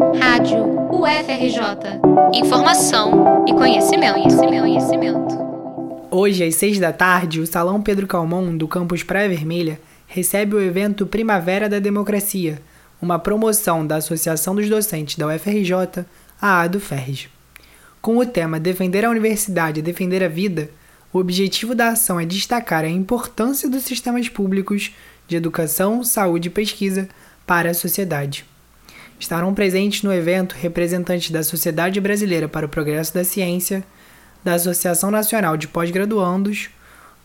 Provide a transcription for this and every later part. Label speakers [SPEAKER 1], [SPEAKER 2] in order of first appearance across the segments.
[SPEAKER 1] Rádio UFRJ. Informação e conhecimento, conhecimento, conhecimento.
[SPEAKER 2] Hoje, às seis da tarde, o Salão Pedro Calmon, do campus Praia Vermelha, recebe o evento Primavera da Democracia, uma promoção da Associação dos Docentes da UFRJ, a ADO FERJ. Com o tema Defender a Universidade e Defender a Vida, o objetivo da ação é destacar a importância dos sistemas públicos de educação, saúde e pesquisa para a sociedade. Estarão presentes no evento representantes da Sociedade Brasileira para o Progresso da Ciência, da Associação Nacional de Pós-Graduandos,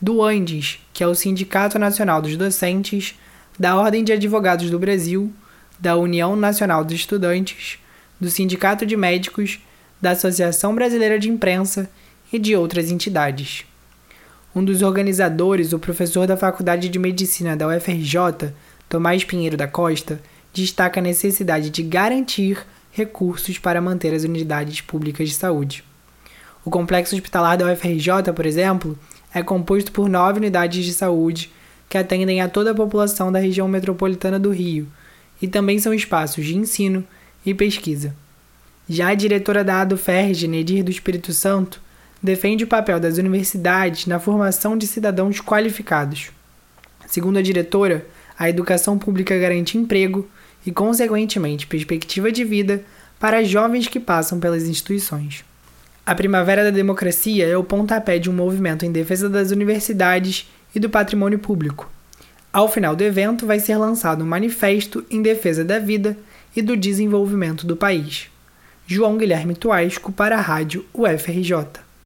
[SPEAKER 2] do ANDES, que é o Sindicato Nacional dos Docentes, da Ordem de Advogados do Brasil, da União Nacional dos Estudantes, do Sindicato de Médicos, da Associação Brasileira de Imprensa e de outras entidades. Um dos organizadores, o professor da Faculdade de Medicina da UFRJ, Tomás Pinheiro da Costa, destaca a necessidade de garantir recursos para manter as unidades públicas de saúde. O complexo hospitalar da UFRJ, por exemplo, é composto por nove unidades de saúde que atendem a toda a população da região metropolitana do Rio e também são espaços de ensino e pesquisa. Já a diretora da ADUFERJ, Nedir do Espírito Santo, defende o papel das universidades na formação de cidadãos qualificados. Segundo a diretora, a educação pública garante emprego e, consequentemente, perspectiva de vida para jovens que passam pelas instituições. A Primavera da Democracia é o pontapé de um movimento em defesa das universidades e do patrimônio público. Ao final do evento, vai ser lançado um manifesto em defesa da vida e do desenvolvimento do país. João Guilherme Tuasco para a Rádio UFRJ.